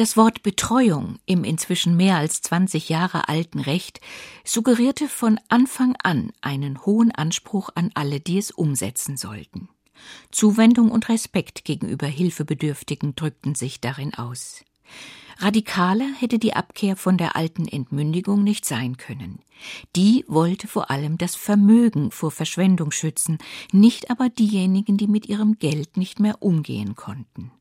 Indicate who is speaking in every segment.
Speaker 1: Das Wort Betreuung im inzwischen mehr als 20 Jahre alten Recht suggerierte von Anfang an einen hohen Anspruch an alle, die es umsetzen sollten. Zuwendung und Respekt gegenüber Hilfebedürftigen drückten sich darin aus. Radikaler hätte die Abkehr von der alten Entmündigung nicht sein können. Die wollte vor allem das Vermögen vor Verschwendung schützen, nicht aber diejenigen, die mit ihrem Geld nicht mehr umgehen konnten.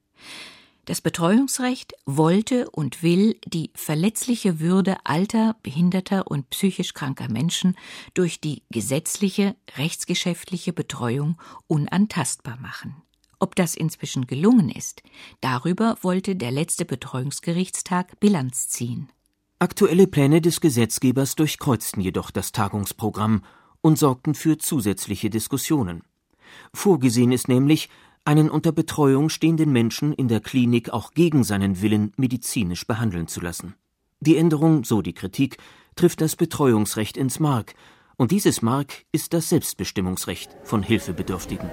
Speaker 1: Das Betreuungsrecht wollte und will die verletzliche Würde alter, behinderter und psychisch kranker Menschen durch die gesetzliche, rechtsgeschäftliche Betreuung unantastbar machen. Ob das inzwischen gelungen ist, darüber wollte der letzte Betreuungsgerichtstag Bilanz ziehen.
Speaker 2: Aktuelle Pläne des Gesetzgebers durchkreuzten jedoch das Tagungsprogramm und sorgten für zusätzliche Diskussionen. Vorgesehen ist nämlich, einen unter Betreuung stehenden Menschen in der Klinik auch gegen seinen Willen medizinisch behandeln zu lassen. Die Änderung, so die Kritik, trifft das Betreuungsrecht ins Mark, und dieses Mark ist das Selbstbestimmungsrecht von Hilfebedürftigen.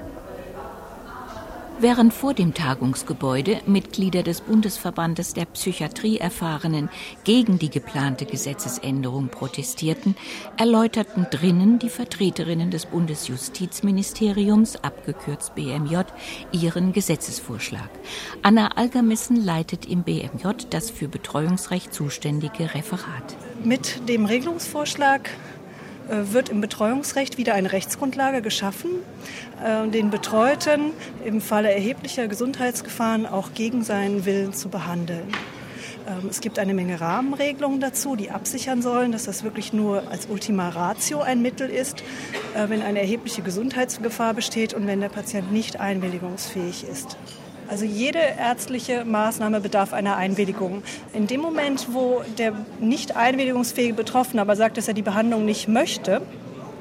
Speaker 1: Während vor dem Tagungsgebäude Mitglieder des Bundesverbandes der Psychiatrieerfahrenen gegen die geplante Gesetzesänderung protestierten, erläuterten drinnen die Vertreterinnen des Bundesjustizministeriums, abgekürzt BMJ, ihren Gesetzesvorschlag. Anna Algermissen leitet im BMJ das für Betreuungsrecht zuständige Referat.
Speaker 3: Mit dem Regelungsvorschlag wird im Betreuungsrecht wieder eine Rechtsgrundlage geschaffen, äh, den Betreuten im Falle erheblicher Gesundheitsgefahren auch gegen seinen Willen zu behandeln. Ähm, es gibt eine Menge Rahmenregelungen dazu, die absichern sollen, dass das wirklich nur als Ultima Ratio ein Mittel ist, äh, wenn eine erhebliche Gesundheitsgefahr besteht und wenn der Patient nicht einwilligungsfähig ist. Also jede ärztliche Maßnahme bedarf einer Einwilligung. In dem Moment, wo der nicht einwilligungsfähige Betroffene aber sagt, dass er die Behandlung nicht möchte,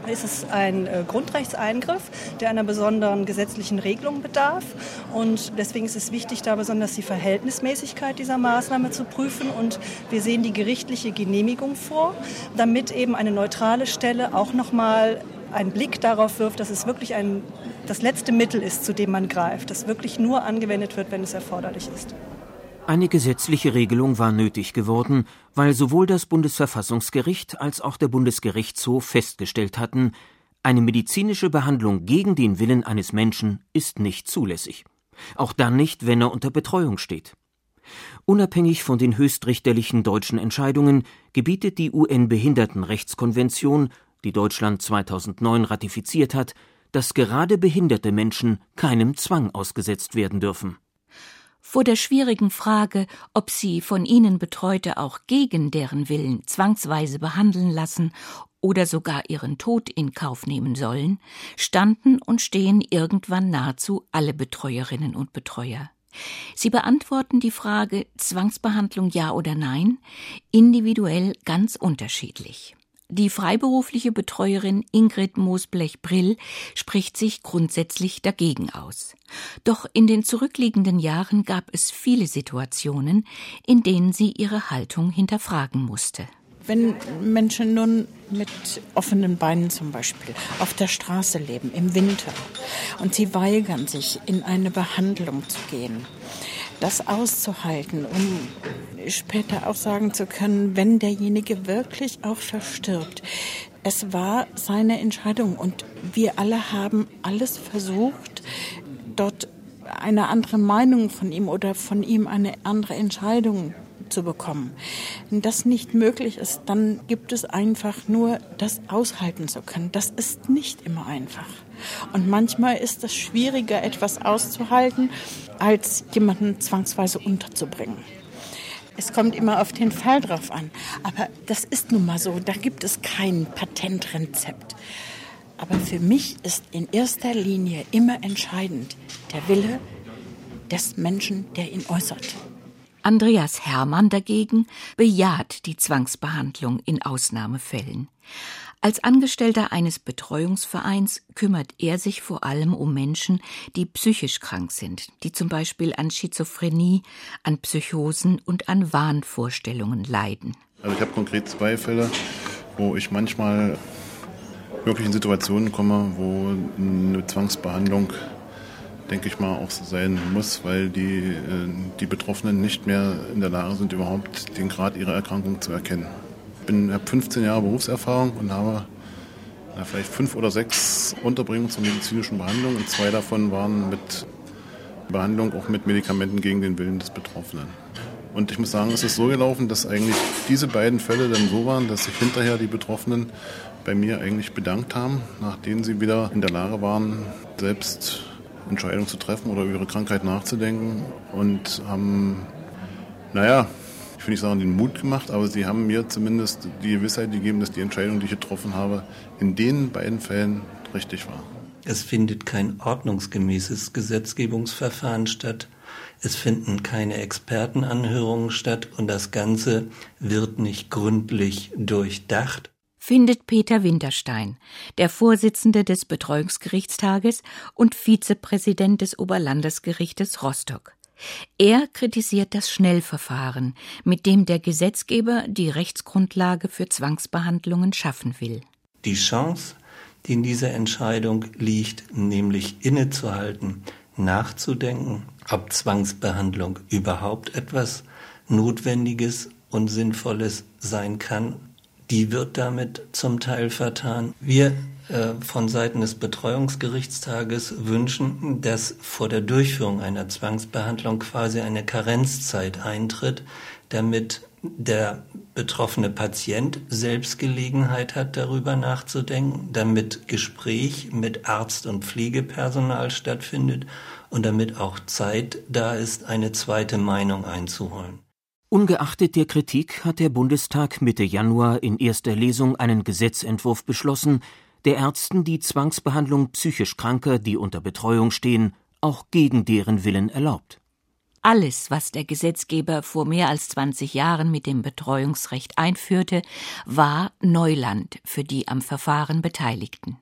Speaker 3: ist es ein äh, Grundrechtseingriff, der einer besonderen gesetzlichen Regelung bedarf. Und deswegen ist es wichtig, da besonders die Verhältnismäßigkeit dieser Maßnahme zu prüfen. Und wir sehen die gerichtliche Genehmigung vor, damit eben eine neutrale Stelle auch nochmal einen Blick darauf wirft, dass es wirklich ein, das letzte Mittel ist, zu dem man greift, das wirklich nur angewendet wird, wenn es erforderlich ist.
Speaker 2: Eine gesetzliche Regelung war nötig geworden, weil sowohl das Bundesverfassungsgericht als auch der Bundesgerichtshof festgestellt hatten, eine medizinische Behandlung gegen den Willen eines Menschen ist nicht zulässig. Auch dann nicht, wenn er unter Betreuung steht. Unabhängig von den höchstrichterlichen deutschen Entscheidungen gebietet die UN-Behindertenrechtskonvention die Deutschland 2009 ratifiziert hat, dass gerade behinderte Menschen keinem Zwang ausgesetzt werden dürfen.
Speaker 1: Vor der schwierigen Frage, ob sie von ihnen Betreute auch gegen deren Willen zwangsweise behandeln lassen oder sogar ihren Tod in Kauf nehmen sollen, standen und stehen irgendwann nahezu alle Betreuerinnen und Betreuer. Sie beantworten die Frage Zwangsbehandlung ja oder nein individuell ganz unterschiedlich. Die freiberufliche Betreuerin Ingrid Moosblech-Brill spricht sich grundsätzlich dagegen aus. Doch in den zurückliegenden Jahren gab es viele Situationen, in denen sie ihre Haltung hinterfragen musste.
Speaker 4: Wenn Menschen nun mit offenen Beinen zum Beispiel auf der Straße leben im Winter und sie weigern sich, in eine Behandlung zu gehen, das auszuhalten, um später auch sagen zu können, wenn derjenige wirklich auch verstirbt. Es war seine Entscheidung und wir alle haben alles versucht, dort eine andere Meinung von ihm oder von ihm eine andere Entscheidung zu bekommen. Wenn das nicht möglich ist, dann gibt es einfach nur das aushalten zu können. Das ist nicht immer einfach. Und manchmal ist es schwieriger, etwas auszuhalten, als jemanden zwangsweise unterzubringen. Es kommt immer auf den Fall drauf an. Aber das ist nun mal so. Da gibt es kein Patentrezept. Aber für mich ist in erster Linie immer entscheidend der Wille des Menschen, der ihn äußert.
Speaker 1: Andreas Hermann dagegen bejaht die Zwangsbehandlung in Ausnahmefällen. Als Angestellter eines Betreuungsvereins kümmert er sich vor allem um Menschen, die psychisch krank sind, die zum Beispiel an Schizophrenie, an Psychosen und an Wahnvorstellungen leiden.
Speaker 5: Also ich habe konkret zwei Fälle, wo ich manchmal wirklich in Situationen komme, wo eine Zwangsbehandlung denke ich mal, auch sein muss, weil die, äh, die Betroffenen nicht mehr in der Lage sind, überhaupt den Grad ihrer Erkrankung zu erkennen. Ich habe 15 Jahre Berufserfahrung und habe na, vielleicht fünf oder sechs Unterbringungen zur medizinischen Behandlung und zwei davon waren mit Behandlung auch mit Medikamenten gegen den Willen des Betroffenen. Und ich muss sagen, es ist so gelaufen, dass eigentlich diese beiden Fälle dann so waren, dass sich hinterher die Betroffenen bei mir eigentlich bedankt haben, nachdem sie wieder in der Lage waren, selbst Entscheidungen zu treffen oder über ihre Krankheit nachzudenken und haben, naja, ich will nicht sagen, den Mut gemacht, aber sie haben mir zumindest die Gewissheit gegeben, dass die Entscheidung, die ich getroffen habe, in den beiden Fällen richtig war.
Speaker 6: Es findet kein ordnungsgemäßes Gesetzgebungsverfahren statt. Es finden keine Expertenanhörungen statt und das Ganze wird nicht gründlich durchdacht.
Speaker 1: Findet Peter Winterstein, der Vorsitzende des Betreuungsgerichtstages und Vizepräsident des Oberlandesgerichtes Rostock. Er kritisiert das Schnellverfahren, mit dem der Gesetzgeber die Rechtsgrundlage für Zwangsbehandlungen schaffen will.
Speaker 6: Die Chance, die in dieser Entscheidung liegt, nämlich innezuhalten, nachzudenken, ob Zwangsbehandlung überhaupt etwas Notwendiges und Sinnvolles sein kann, die wird damit zum Teil vertan. Wir von Seiten des Betreuungsgerichtstages wünschen, dass vor der Durchführung einer Zwangsbehandlung quasi eine Karenzzeit eintritt, damit der betroffene Patient selbst Gelegenheit hat, darüber nachzudenken, damit Gespräch mit Arzt und Pflegepersonal stattfindet und damit auch Zeit da ist, eine zweite Meinung einzuholen.
Speaker 2: Ungeachtet der Kritik hat der Bundestag Mitte Januar in erster Lesung einen Gesetzentwurf beschlossen, der Ärzten die Zwangsbehandlung psychisch Kranker, die unter Betreuung stehen, auch gegen deren Willen erlaubt.
Speaker 1: Alles, was der Gesetzgeber vor mehr als 20 Jahren mit dem Betreuungsrecht einführte, war Neuland für die am Verfahren Beteiligten.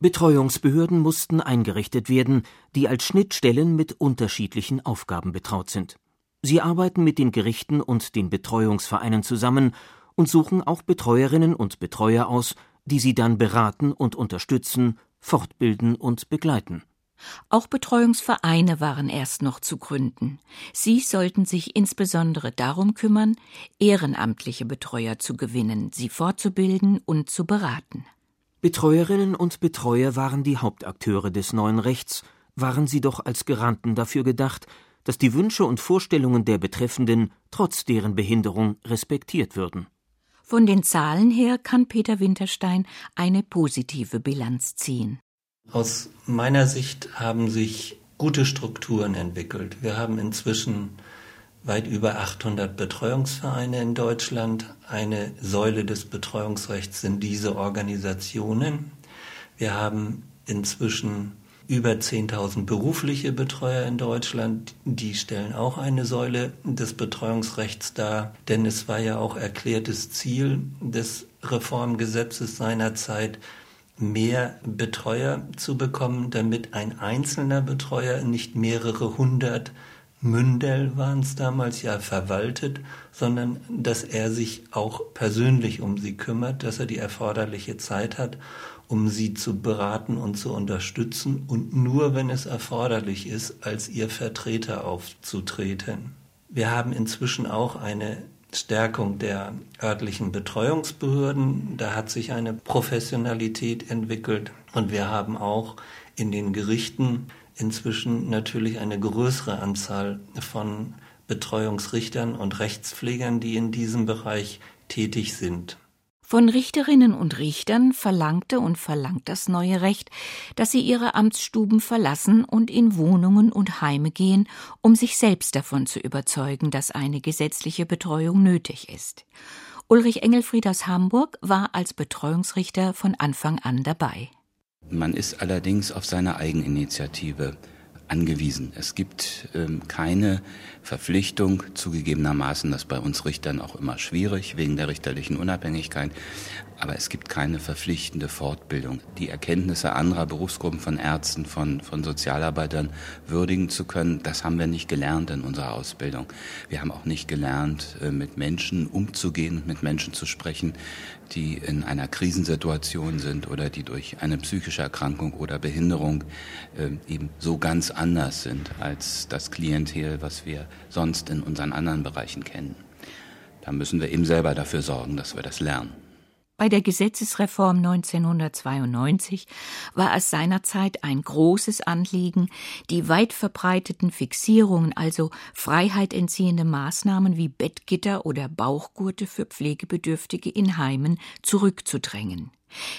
Speaker 2: Betreuungsbehörden mussten eingerichtet werden, die als Schnittstellen mit unterschiedlichen Aufgaben betraut sind. Sie arbeiten mit den Gerichten und den Betreuungsvereinen zusammen und suchen auch Betreuerinnen und Betreuer aus, die sie dann beraten und unterstützen, fortbilden und begleiten.
Speaker 1: Auch Betreuungsvereine waren erst noch zu gründen. Sie sollten sich insbesondere darum kümmern, ehrenamtliche Betreuer zu gewinnen, sie fortzubilden und zu beraten.
Speaker 2: Betreuerinnen und Betreuer waren die Hauptakteure des neuen Rechts, waren sie doch als Garanten dafür gedacht, dass die Wünsche und Vorstellungen der Betreffenden trotz deren Behinderung respektiert würden.
Speaker 1: Von den Zahlen her kann Peter Winterstein eine positive Bilanz ziehen.
Speaker 6: Aus meiner Sicht haben sich gute Strukturen entwickelt. Wir haben inzwischen weit über 800 Betreuungsvereine in Deutschland. Eine Säule des Betreuungsrechts sind diese Organisationen. Wir haben inzwischen über 10.000 berufliche Betreuer in Deutschland. Die stellen auch eine Säule des Betreuungsrechts dar, denn es war ja auch erklärtes Ziel des Reformgesetzes seinerzeit, mehr Betreuer zu bekommen, damit ein einzelner Betreuer nicht mehrere hundert Mündel waren es damals ja verwaltet, sondern dass er sich auch persönlich um sie kümmert, dass er die erforderliche Zeit hat, um sie zu beraten und zu unterstützen und nur wenn es erforderlich ist, als ihr Vertreter aufzutreten. Wir haben inzwischen auch eine Stärkung der örtlichen Betreuungsbehörden. Da hat sich eine Professionalität entwickelt. Und wir haben auch in den Gerichten inzwischen natürlich eine größere Anzahl von Betreuungsrichtern und Rechtspflegern, die in diesem Bereich tätig sind.
Speaker 1: Von Richterinnen und Richtern verlangte und verlangt das neue Recht, dass sie ihre Amtsstuben verlassen und in Wohnungen und Heime gehen, um sich selbst davon zu überzeugen, dass eine gesetzliche Betreuung nötig ist. Ulrich Engelfried aus Hamburg war als Betreuungsrichter von Anfang an dabei.
Speaker 7: Man ist allerdings auf seine Eigeninitiative angewiesen. Es gibt ähm, keine Verpflichtung, zugegebenermaßen, das bei uns Richtern auch immer schwierig wegen der richterlichen Unabhängigkeit, aber es gibt keine verpflichtende Fortbildung. Die Erkenntnisse anderer Berufsgruppen von Ärzten, von, von Sozialarbeitern würdigen zu können, das haben wir nicht gelernt in unserer Ausbildung. Wir haben auch nicht gelernt, äh, mit Menschen umzugehen, mit Menschen zu sprechen, die in einer Krisensituation sind oder die durch eine psychische Erkrankung oder Behinderung äh, eben so ganz anders sind als das Klientel, was wir sonst in unseren anderen Bereichen kennen. Da müssen wir eben selber dafür sorgen, dass wir das lernen.
Speaker 1: Bei der Gesetzesreform 1992 war es seinerzeit ein großes Anliegen, die weit verbreiteten Fixierungen, also freiheitentziehende Maßnahmen wie Bettgitter oder Bauchgurte für Pflegebedürftige in Heimen zurückzudrängen.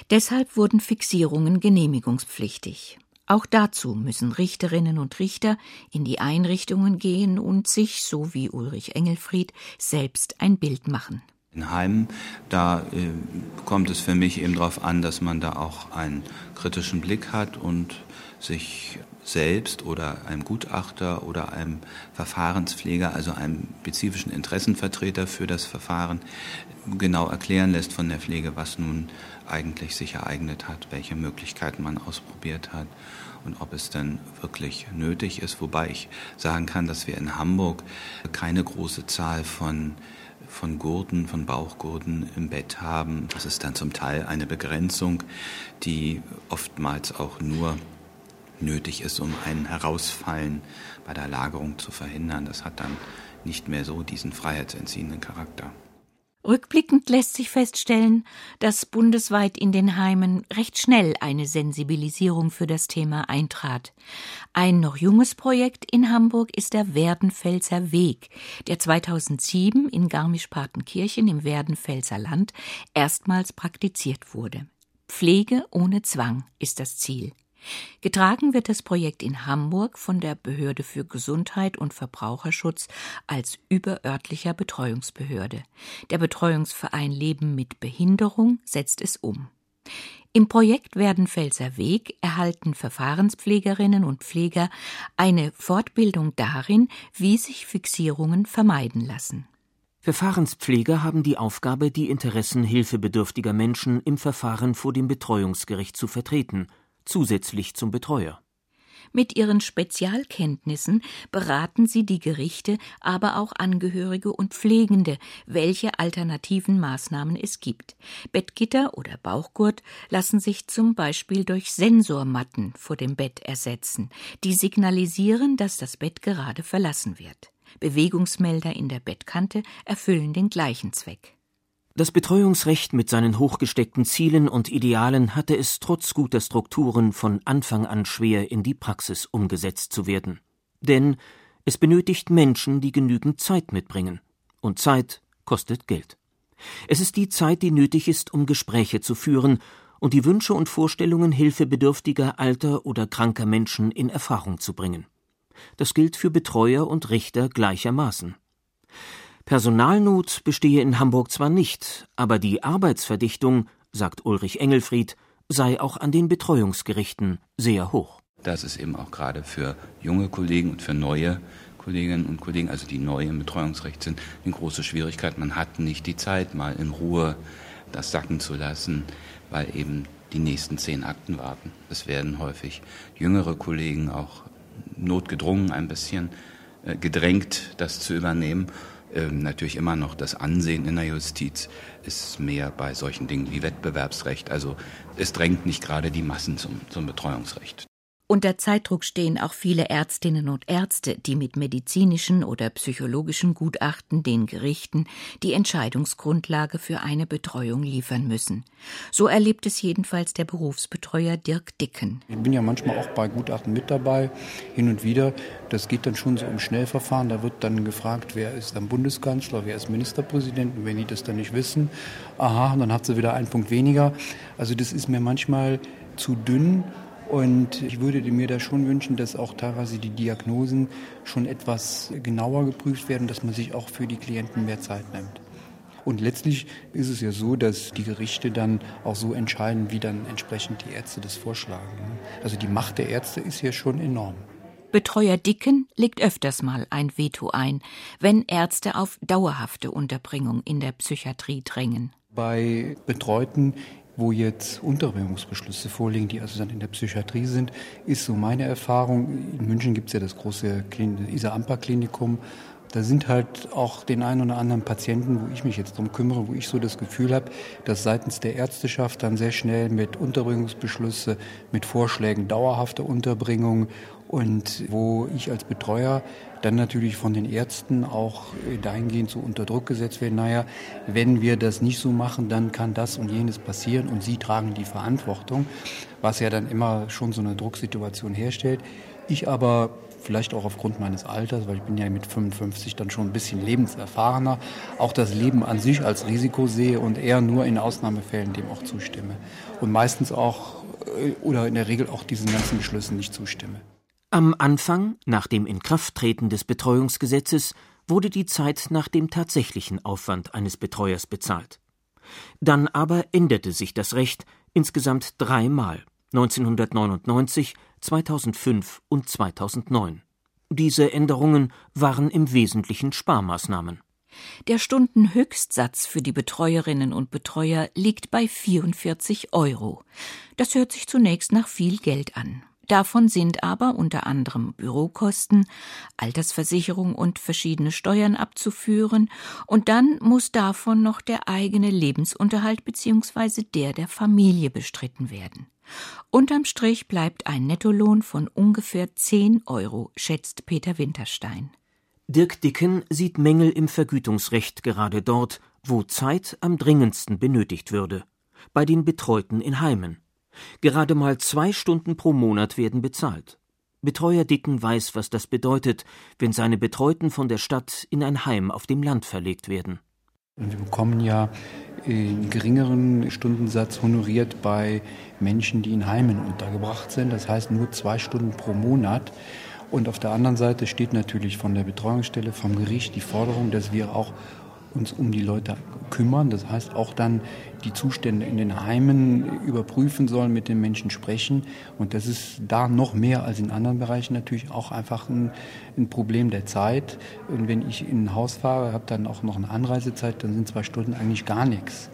Speaker 1: Deshalb wurden Fixierungen genehmigungspflichtig. Auch dazu müssen Richterinnen und Richter in die Einrichtungen gehen und sich, so wie Ulrich Engelfried, selbst ein Bild machen.
Speaker 7: In Heimen, da äh, kommt es für mich eben darauf an, dass man da auch einen kritischen Blick hat und sich selbst oder einem Gutachter oder einem Verfahrenspfleger, also einem spezifischen Interessenvertreter für das Verfahren, genau erklären lässt von der Pflege, was nun eigentlich sich ereignet hat, welche Möglichkeiten man ausprobiert hat und ob es dann wirklich nötig ist. Wobei ich sagen kann, dass wir in Hamburg keine große Zahl von von Gurten, von Bauchgurten im Bett haben. Das ist dann zum Teil eine Begrenzung, die oftmals auch nur nötig ist, um ein Herausfallen bei der Lagerung zu verhindern. Das hat dann nicht mehr so diesen freiheitsentziehenden Charakter.
Speaker 1: Rückblickend lässt sich feststellen, dass bundesweit in den Heimen recht schnell eine Sensibilisierung für das Thema eintrat. Ein noch junges Projekt in Hamburg ist der Werdenfelser Weg, der 2007 in Garmisch-Partenkirchen im Werdenfelser Land erstmals praktiziert wurde. Pflege ohne Zwang ist das Ziel. Getragen wird das Projekt in Hamburg von der Behörde für Gesundheit und Verbraucherschutz als überörtlicher Betreuungsbehörde. Der Betreuungsverein Leben mit Behinderung setzt es um. Im Projekt Werdenfelser Weg erhalten Verfahrenspflegerinnen und Pfleger eine Fortbildung darin, wie sich Fixierungen vermeiden lassen.
Speaker 2: Verfahrenspfleger haben die Aufgabe, die Interessen hilfebedürftiger Menschen im Verfahren vor dem Betreuungsgericht zu vertreten zusätzlich zum Betreuer.
Speaker 1: Mit ihren Spezialkenntnissen beraten sie die Gerichte, aber auch Angehörige und Pflegende, welche alternativen Maßnahmen es gibt. Bettgitter oder Bauchgurt lassen sich zum Beispiel durch Sensormatten vor dem Bett ersetzen, die signalisieren, dass das Bett gerade verlassen wird. Bewegungsmelder in der Bettkante erfüllen den gleichen Zweck.
Speaker 2: Das Betreuungsrecht mit seinen hochgesteckten Zielen und Idealen hatte es trotz guter Strukturen von Anfang an schwer in die Praxis umgesetzt zu werden. Denn es benötigt Menschen, die genügend Zeit mitbringen. Und Zeit kostet Geld. Es ist die Zeit, die nötig ist, um Gespräche zu führen und die Wünsche und Vorstellungen hilfebedürftiger, alter oder kranker Menschen in Erfahrung zu bringen. Das gilt für Betreuer und Richter gleichermaßen. Personalnot bestehe in Hamburg zwar nicht, aber die Arbeitsverdichtung, sagt Ulrich Engelfried, sei auch an den Betreuungsgerichten sehr hoch.
Speaker 7: Das ist eben auch gerade für junge Kollegen und für neue Kolleginnen und Kollegen, also die neu im Betreuungsrecht sind, eine große Schwierigkeit. Man hat nicht die Zeit, mal in Ruhe das sacken zu lassen, weil eben die nächsten zehn Akten warten. Es werden häufig jüngere Kollegen auch notgedrungen ein bisschen äh, gedrängt, das zu übernehmen. Ähm, natürlich immer noch das Ansehen in der Justiz ist mehr bei solchen Dingen wie Wettbewerbsrecht. Also es drängt nicht gerade die Massen zum, zum Betreuungsrecht.
Speaker 1: Unter Zeitdruck stehen auch viele Ärztinnen und Ärzte, die mit medizinischen oder psychologischen Gutachten den Gerichten die Entscheidungsgrundlage für eine Betreuung liefern müssen. So erlebt es jedenfalls der Berufsbetreuer Dirk Dicken.
Speaker 8: Ich bin ja manchmal auch bei Gutachten mit dabei, hin und wieder. Das geht dann schon so im Schnellverfahren. Da wird dann gefragt, wer ist dann Bundeskanzler, wer ist Ministerpräsident. Und wenn die das dann nicht wissen, aha, dann hat sie wieder einen Punkt weniger. Also das ist mir manchmal zu dünn und ich würde mir da schon wünschen, dass auch teilweise die Diagnosen schon etwas genauer geprüft werden, dass man sich auch für die Klienten mehr Zeit nimmt. Und letztlich ist es ja so, dass die Gerichte dann auch so entscheiden, wie dann entsprechend die Ärzte das vorschlagen. Also die Macht der Ärzte ist ja schon enorm.
Speaker 1: Betreuer Dicken legt öfters mal ein Veto ein, wenn Ärzte auf dauerhafte Unterbringung in der Psychiatrie drängen.
Speaker 8: Bei Betreuten wo jetzt Unterbringungsbeschlüsse vorliegen, die also dann in der Psychiatrie sind, ist so meine Erfahrung. In München gibt es ja das große Isa-Amper-Klinikum. Da sind halt auch den einen oder anderen Patienten, wo ich mich jetzt drum kümmere, wo ich so das Gefühl habe, dass seitens der Ärzteschaft dann sehr schnell mit Unterbringungsbeschlüsse, mit Vorschlägen dauerhafter Unterbringung und wo ich als Betreuer dann natürlich von den Ärzten auch dahingehend so unter Druck gesetzt werde, naja, wenn wir das nicht so machen, dann kann das und jenes passieren und sie tragen die Verantwortung, was ja dann immer schon so eine Drucksituation herstellt. Ich aber vielleicht auch aufgrund meines Alters, weil ich bin ja mit 55 dann schon ein bisschen lebenserfahrener, auch das Leben an sich als Risiko sehe und eher nur in Ausnahmefällen dem auch zustimme. Und meistens auch äh, oder in der Regel auch diesen ganzen Beschlüssen nicht zustimme.
Speaker 2: Am Anfang, nach dem Inkrafttreten des Betreuungsgesetzes, wurde die Zeit nach dem tatsächlichen Aufwand eines Betreuers bezahlt. Dann aber änderte sich das Recht insgesamt dreimal 1999, 2005 und 2009. Diese Änderungen waren im Wesentlichen Sparmaßnahmen.
Speaker 1: Der Stundenhöchstsatz für die Betreuerinnen und Betreuer liegt bei 44 Euro. Das hört sich zunächst nach viel Geld an. Davon sind aber unter anderem Bürokosten, Altersversicherung und verschiedene Steuern abzuführen, und dann muss davon noch der eigene Lebensunterhalt bzw. der der Familie bestritten werden. Unterm Strich bleibt ein Nettolohn von ungefähr 10 Euro, schätzt Peter Winterstein.
Speaker 2: Dirk Dicken sieht Mängel im Vergütungsrecht gerade dort, wo Zeit am dringendsten benötigt würde, bei den Betreuten in Heimen. Gerade mal zwei Stunden pro Monat werden bezahlt. Betreuer Dicken weiß, was das bedeutet, wenn seine Betreuten von der Stadt in ein Heim auf dem Land verlegt werden.
Speaker 8: Wir bekommen ja einen geringeren Stundensatz honoriert bei Menschen, die in Heimen untergebracht sind. Das heißt nur zwei Stunden pro Monat. Und auf der anderen Seite steht natürlich von der Betreuungsstelle, vom Gericht die Forderung, dass wir auch uns um die Leute kümmern. Das heißt auch dann die Zustände in den Heimen überprüfen sollen, mit den Menschen sprechen. Und das ist da noch mehr als in anderen Bereichen natürlich auch einfach ein, ein Problem der Zeit. Und wenn ich in ein Haus fahre, habe dann auch noch eine Anreisezeit, dann sind zwei Stunden eigentlich gar nichts.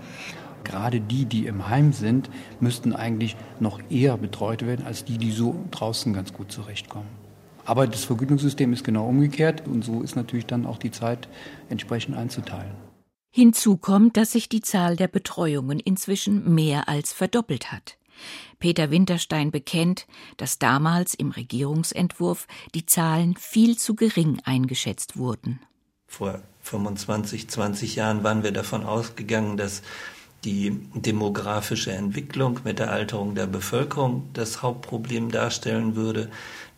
Speaker 8: Gerade die, die im Heim sind, müssten eigentlich noch eher betreut werden als die, die so draußen ganz gut zurechtkommen. Aber das Vergütungssystem ist genau umgekehrt und so ist natürlich dann auch die Zeit entsprechend einzuteilen.
Speaker 1: Hinzu kommt, dass sich die Zahl der Betreuungen inzwischen mehr als verdoppelt hat. Peter Winterstein bekennt, dass damals im Regierungsentwurf die Zahlen viel zu gering eingeschätzt wurden.
Speaker 6: Vor 25, 20 Jahren waren wir davon ausgegangen, dass die demografische Entwicklung mit der Alterung der Bevölkerung das Hauptproblem darstellen würde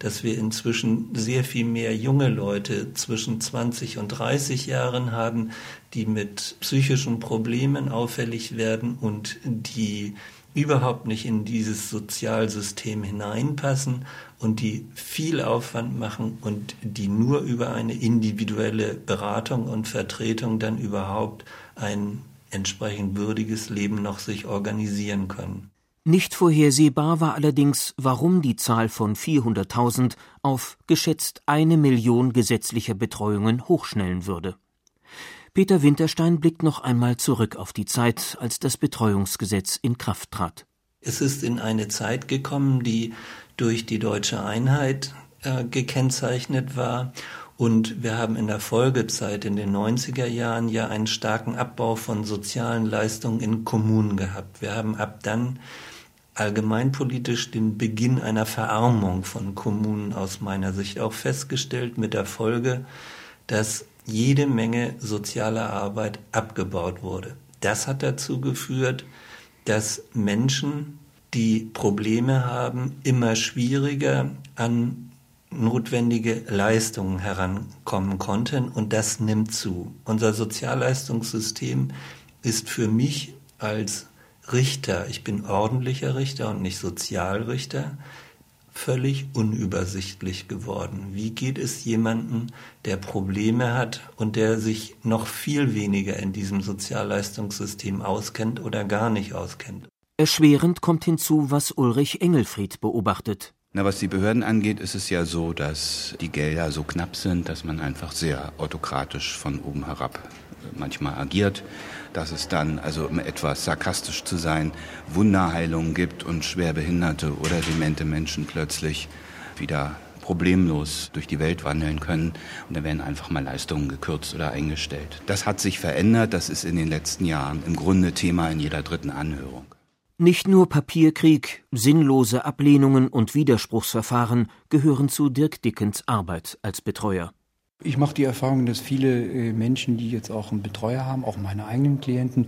Speaker 6: dass wir inzwischen sehr viel mehr junge Leute zwischen 20 und 30 Jahren haben, die mit psychischen Problemen auffällig werden und die überhaupt nicht in dieses Sozialsystem hineinpassen und die viel Aufwand machen und die nur über eine individuelle Beratung und Vertretung dann überhaupt ein entsprechend würdiges Leben noch sich organisieren können.
Speaker 2: Nicht vorhersehbar war allerdings, warum die Zahl von 400.000 auf geschätzt eine Million gesetzlicher Betreuungen hochschnellen würde. Peter Winterstein blickt noch einmal zurück auf die Zeit, als das Betreuungsgesetz in Kraft trat.
Speaker 6: Es ist in eine Zeit gekommen, die durch die deutsche Einheit äh, gekennzeichnet war und wir haben in der Folgezeit in den 90er Jahren ja einen starken Abbau von sozialen Leistungen in Kommunen gehabt. Wir haben ab dann allgemeinpolitisch den Beginn einer Verarmung von Kommunen aus meiner Sicht auch festgestellt, mit der Folge, dass jede Menge sozialer Arbeit abgebaut wurde. Das hat dazu geführt, dass Menschen, die Probleme haben, immer schwieriger an notwendige Leistungen herankommen konnten und das nimmt zu. Unser Sozialleistungssystem ist für mich als Richter, ich bin ordentlicher Richter und nicht Sozialrichter, völlig unübersichtlich geworden. Wie geht es jemandem, der Probleme hat und der sich noch viel weniger in diesem Sozialleistungssystem auskennt oder gar nicht auskennt?
Speaker 2: Erschwerend kommt hinzu, was Ulrich Engelfried beobachtet.
Speaker 7: Na, was die Behörden angeht, ist es ja so, dass die Gelder so knapp sind, dass man einfach sehr autokratisch von oben herab manchmal agiert dass es dann, also um etwas sarkastisch zu sein, Wunderheilungen gibt und schwerbehinderte oder demente Menschen plötzlich wieder problemlos durch die Welt wandeln können und da werden einfach mal Leistungen gekürzt oder eingestellt. Das hat sich verändert, das ist in den letzten Jahren im Grunde Thema in jeder dritten Anhörung.
Speaker 2: Nicht nur Papierkrieg, sinnlose Ablehnungen und Widerspruchsverfahren gehören zu Dirk Dickens Arbeit als Betreuer.
Speaker 8: Ich mache die Erfahrung, dass viele äh, Menschen, die jetzt auch einen Betreuer haben, auch meine eigenen Klienten,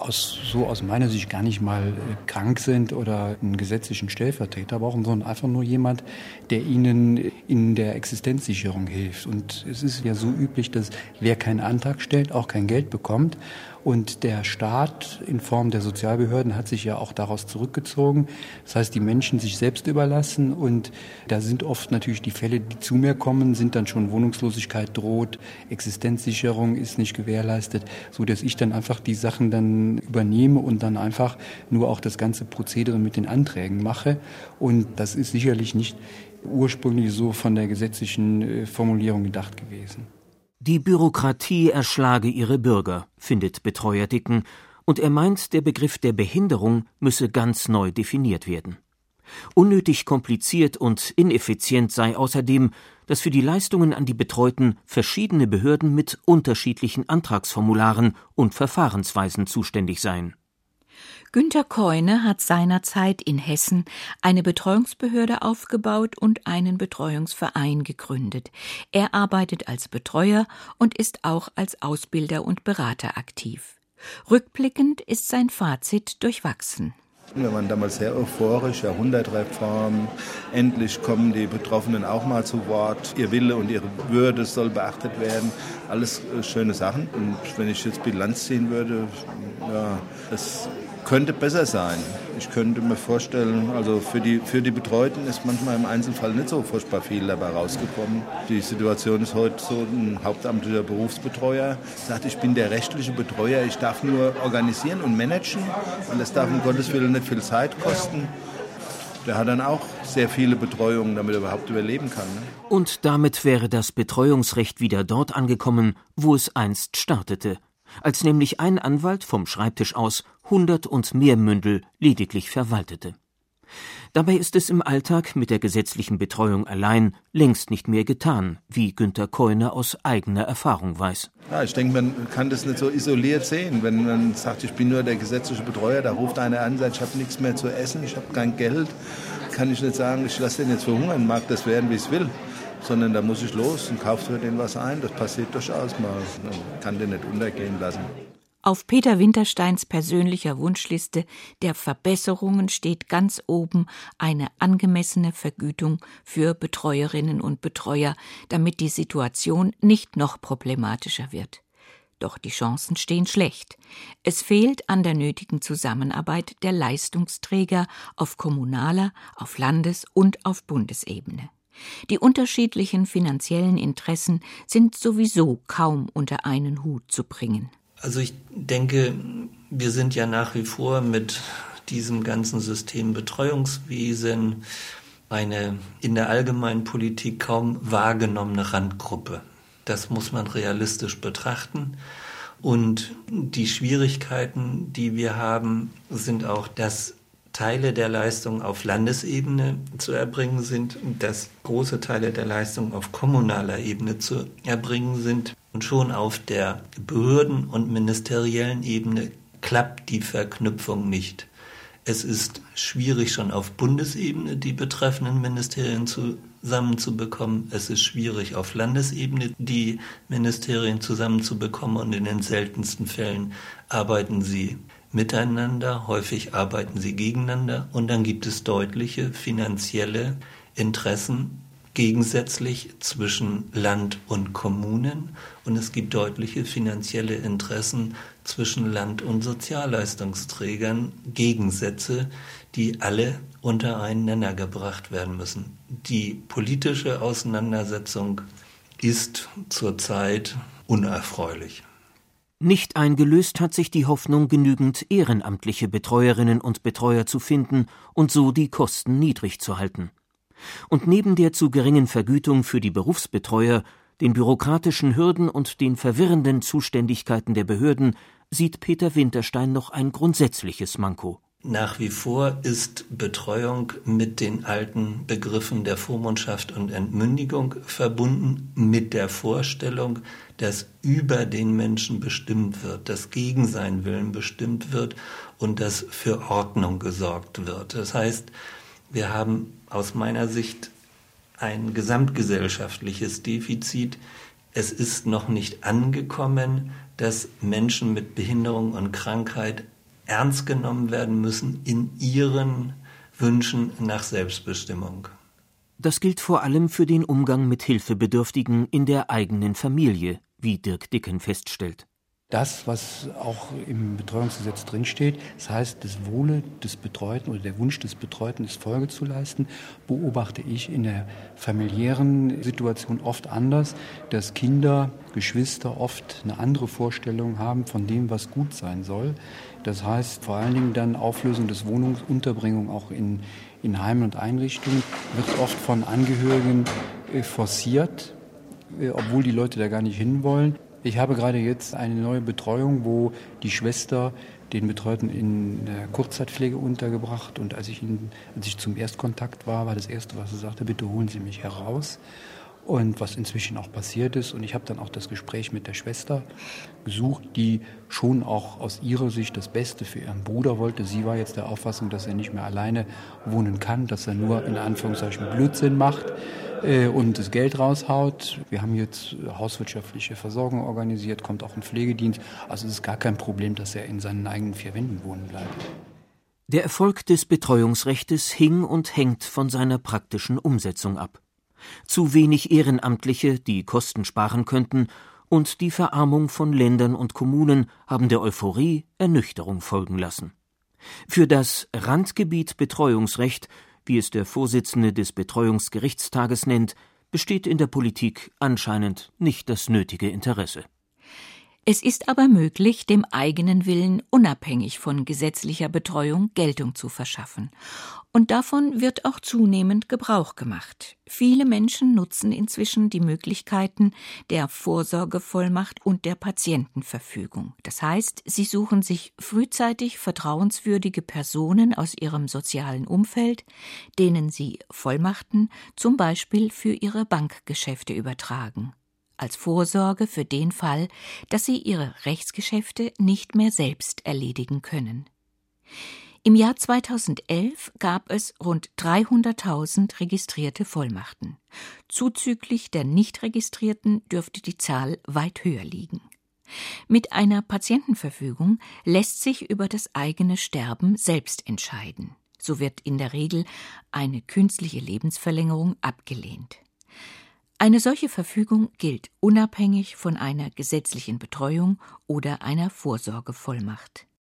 Speaker 8: aus, so aus meiner Sicht gar nicht mal äh, krank sind oder einen gesetzlichen Stellvertreter brauchen, sondern einfach nur jemand, der ihnen in der Existenzsicherung hilft. Und es ist ja so üblich, dass wer keinen Antrag stellt, auch kein Geld bekommt. Und der Staat in Form der Sozialbehörden hat sich ja auch daraus zurückgezogen. Das heißt, die Menschen sich selbst überlassen. Und da sind oft natürlich die Fälle, die zu mir kommen, sind dann schon Wohnungslosigkeit droht, Existenzsicherung ist nicht gewährleistet, so dass ich dann einfach die Sachen dann übernehme und dann einfach nur auch das ganze Prozedere mit den Anträgen mache. Und das ist sicherlich nicht ursprünglich so von der gesetzlichen äh, Formulierung gedacht gewesen.
Speaker 2: Die Bürokratie erschlage ihre Bürger, findet Betreuer Dicken, und er meint, der Begriff der Behinderung müsse ganz neu definiert werden. Unnötig kompliziert und ineffizient sei außerdem, dass für die Leistungen an die Betreuten verschiedene Behörden mit unterschiedlichen Antragsformularen und Verfahrensweisen zuständig seien.
Speaker 1: Günter Keune hat seinerzeit in Hessen eine Betreuungsbehörde aufgebaut und einen Betreuungsverein gegründet. Er arbeitet als Betreuer und ist auch als Ausbilder und Berater aktiv. Rückblickend ist sein Fazit durchwachsen.
Speaker 9: Wir waren damals sehr euphorisch, Jahrhundertreform. Endlich kommen die Betroffenen auch mal zu Wort. Ihr Wille und ihre Würde soll beachtet werden. Alles äh, schöne Sachen. Und wenn ich jetzt Bilanz ziehen würde, ja, das könnte besser sein. Ich könnte mir vorstellen, also für die, für die Betreuten ist manchmal im Einzelfall nicht so furchtbar viel dabei rausgekommen. Die Situation ist heute so, ein hauptamtlicher Berufsbetreuer sagt, ich bin der rechtliche Betreuer, ich darf nur organisieren und managen und das darf um Gottes Willen nicht viel Zeit kosten. Der hat dann auch sehr viele Betreuungen, damit er überhaupt überleben kann. Ne?
Speaker 2: Und damit wäre das Betreuungsrecht wieder dort angekommen, wo es einst startete – als nämlich ein Anwalt vom Schreibtisch aus hundert und mehr Mündel lediglich verwaltete. Dabei ist es im Alltag mit der gesetzlichen Betreuung allein längst nicht mehr getan, wie Günter Keune aus eigener Erfahrung weiß.
Speaker 9: Ja, ich denke, man kann das nicht so isoliert sehen. Wenn man sagt, ich bin nur der gesetzliche Betreuer, da ruft einer an, sagt, ich habe nichts mehr zu essen, ich habe kein Geld, kann ich nicht sagen, ich lasse den jetzt verhungern, mag das werden, wie es will sondern da muss ich los und kaufe für den was ein. Das passiert durchaus mal. Man kann den nicht untergehen lassen.
Speaker 1: Auf Peter Wintersteins persönlicher Wunschliste der Verbesserungen steht ganz oben eine angemessene Vergütung für Betreuerinnen und Betreuer, damit die Situation nicht noch problematischer wird. Doch die Chancen stehen schlecht. Es fehlt an der nötigen Zusammenarbeit der Leistungsträger auf kommunaler, auf Landes- und auf Bundesebene. Die unterschiedlichen finanziellen Interessen sind sowieso kaum unter einen Hut zu bringen.
Speaker 6: Also ich denke, wir sind ja nach wie vor mit diesem ganzen System Betreuungswesen eine in der allgemeinen Politik kaum wahrgenommene Randgruppe. Das muss man realistisch betrachten. Und die Schwierigkeiten, die wir haben, sind auch, dass Teile der Leistung auf Landesebene zu erbringen sind, dass große Teile der Leistung auf kommunaler Ebene zu erbringen sind. Und schon auf der Behörden- und ministeriellen Ebene klappt die Verknüpfung nicht. Es ist schwierig, schon auf Bundesebene die betreffenden Ministerien zusammenzubekommen. Es ist schwierig, auf Landesebene die Ministerien zusammenzubekommen. Und in den seltensten Fällen arbeiten sie miteinander, häufig arbeiten sie gegeneinander und dann gibt es deutliche finanzielle Interessen gegensätzlich zwischen Land und Kommunen und es gibt deutliche finanzielle Interessen zwischen Land und Sozialleistungsträgern, Gegensätze, die alle unter einen Nenner gebracht werden müssen. Die politische Auseinandersetzung ist zurzeit unerfreulich.
Speaker 2: Nicht eingelöst hat sich die Hoffnung, genügend ehrenamtliche Betreuerinnen und Betreuer zu finden und so die Kosten niedrig zu halten. Und neben der zu geringen Vergütung für die Berufsbetreuer, den bürokratischen Hürden und den verwirrenden Zuständigkeiten der Behörden sieht Peter Winterstein noch ein grundsätzliches Manko.
Speaker 6: Nach wie vor ist Betreuung mit den alten Begriffen der Vormundschaft und Entmündigung verbunden, mit der Vorstellung, dass über den Menschen bestimmt wird, dass gegen seinen Willen bestimmt wird und dass für Ordnung gesorgt wird. Das heißt, wir haben aus meiner Sicht ein gesamtgesellschaftliches Defizit. Es ist noch nicht angekommen, dass Menschen mit Behinderung und Krankheit ernst genommen werden müssen in ihren Wünschen nach Selbstbestimmung.
Speaker 2: Das gilt vor allem für den Umgang mit Hilfebedürftigen in der eigenen Familie, wie Dirk Dicken feststellt
Speaker 8: das, was auch im Betreuungsgesetz drinsteht. Das heißt, das Wohle des Betreuten oder der Wunsch des Betreuten ist Folge zu leisten, beobachte ich in der familiären Situation oft anders, dass Kinder, Geschwister oft eine andere Vorstellung haben von dem, was gut sein soll. Das heißt vor allen Dingen dann Auflösung des Wohnungsunterbringung auch in, in Heimen und Einrichtungen wird oft von Angehörigen äh, forciert, äh, obwohl die Leute da gar nicht hinwollen. Ich habe gerade jetzt eine neue Betreuung, wo die Schwester den Betreuten in der Kurzzeitpflege untergebracht und als ich, ihn, als ich zum Erstkontakt war, war das Erste, was sie sagte, bitte holen Sie mich heraus. Und was inzwischen auch passiert ist. Und ich habe dann auch das Gespräch mit der Schwester gesucht, die schon auch aus ihrer Sicht das Beste für ihren Bruder wollte. Sie war jetzt der Auffassung, dass er nicht mehr alleine wohnen kann, dass er nur in Anführungszeichen Blödsinn macht äh, und das Geld raushaut. Wir haben jetzt hauswirtschaftliche Versorgung organisiert, kommt auch ein Pflegedienst. Also es ist gar kein Problem, dass er in seinen eigenen vier Wänden wohnen bleibt.
Speaker 2: Der Erfolg des Betreuungsrechtes hing und hängt von seiner praktischen Umsetzung ab. Zu wenig Ehrenamtliche, die Kosten sparen könnten, und die Verarmung von Ländern und Kommunen haben der Euphorie Ernüchterung folgen lassen. Für das Randgebiet Betreuungsrecht wie es der Vorsitzende des Betreuungsgerichtstages nennt, besteht in der Politik anscheinend nicht das nötige Interesse.
Speaker 1: Es ist aber möglich, dem eigenen Willen unabhängig von gesetzlicher Betreuung Geltung zu verschaffen. Und davon wird auch zunehmend Gebrauch gemacht. Viele Menschen nutzen inzwischen die Möglichkeiten der Vorsorgevollmacht und der Patientenverfügung. Das heißt, sie suchen sich frühzeitig vertrauenswürdige Personen aus ihrem sozialen Umfeld, denen sie Vollmachten zum Beispiel für ihre Bankgeschäfte übertragen als Vorsorge für den Fall, dass sie ihre Rechtsgeschäfte nicht mehr selbst erledigen können. Im Jahr 2011 gab es rund 300.000 registrierte Vollmachten. Zuzüglich der nicht registrierten dürfte die Zahl weit höher liegen. Mit einer Patientenverfügung lässt sich über das eigene Sterben selbst entscheiden. So wird in der Regel eine künstliche Lebensverlängerung abgelehnt. Eine solche Verfügung gilt unabhängig von einer gesetzlichen Betreuung oder einer Vorsorgevollmacht.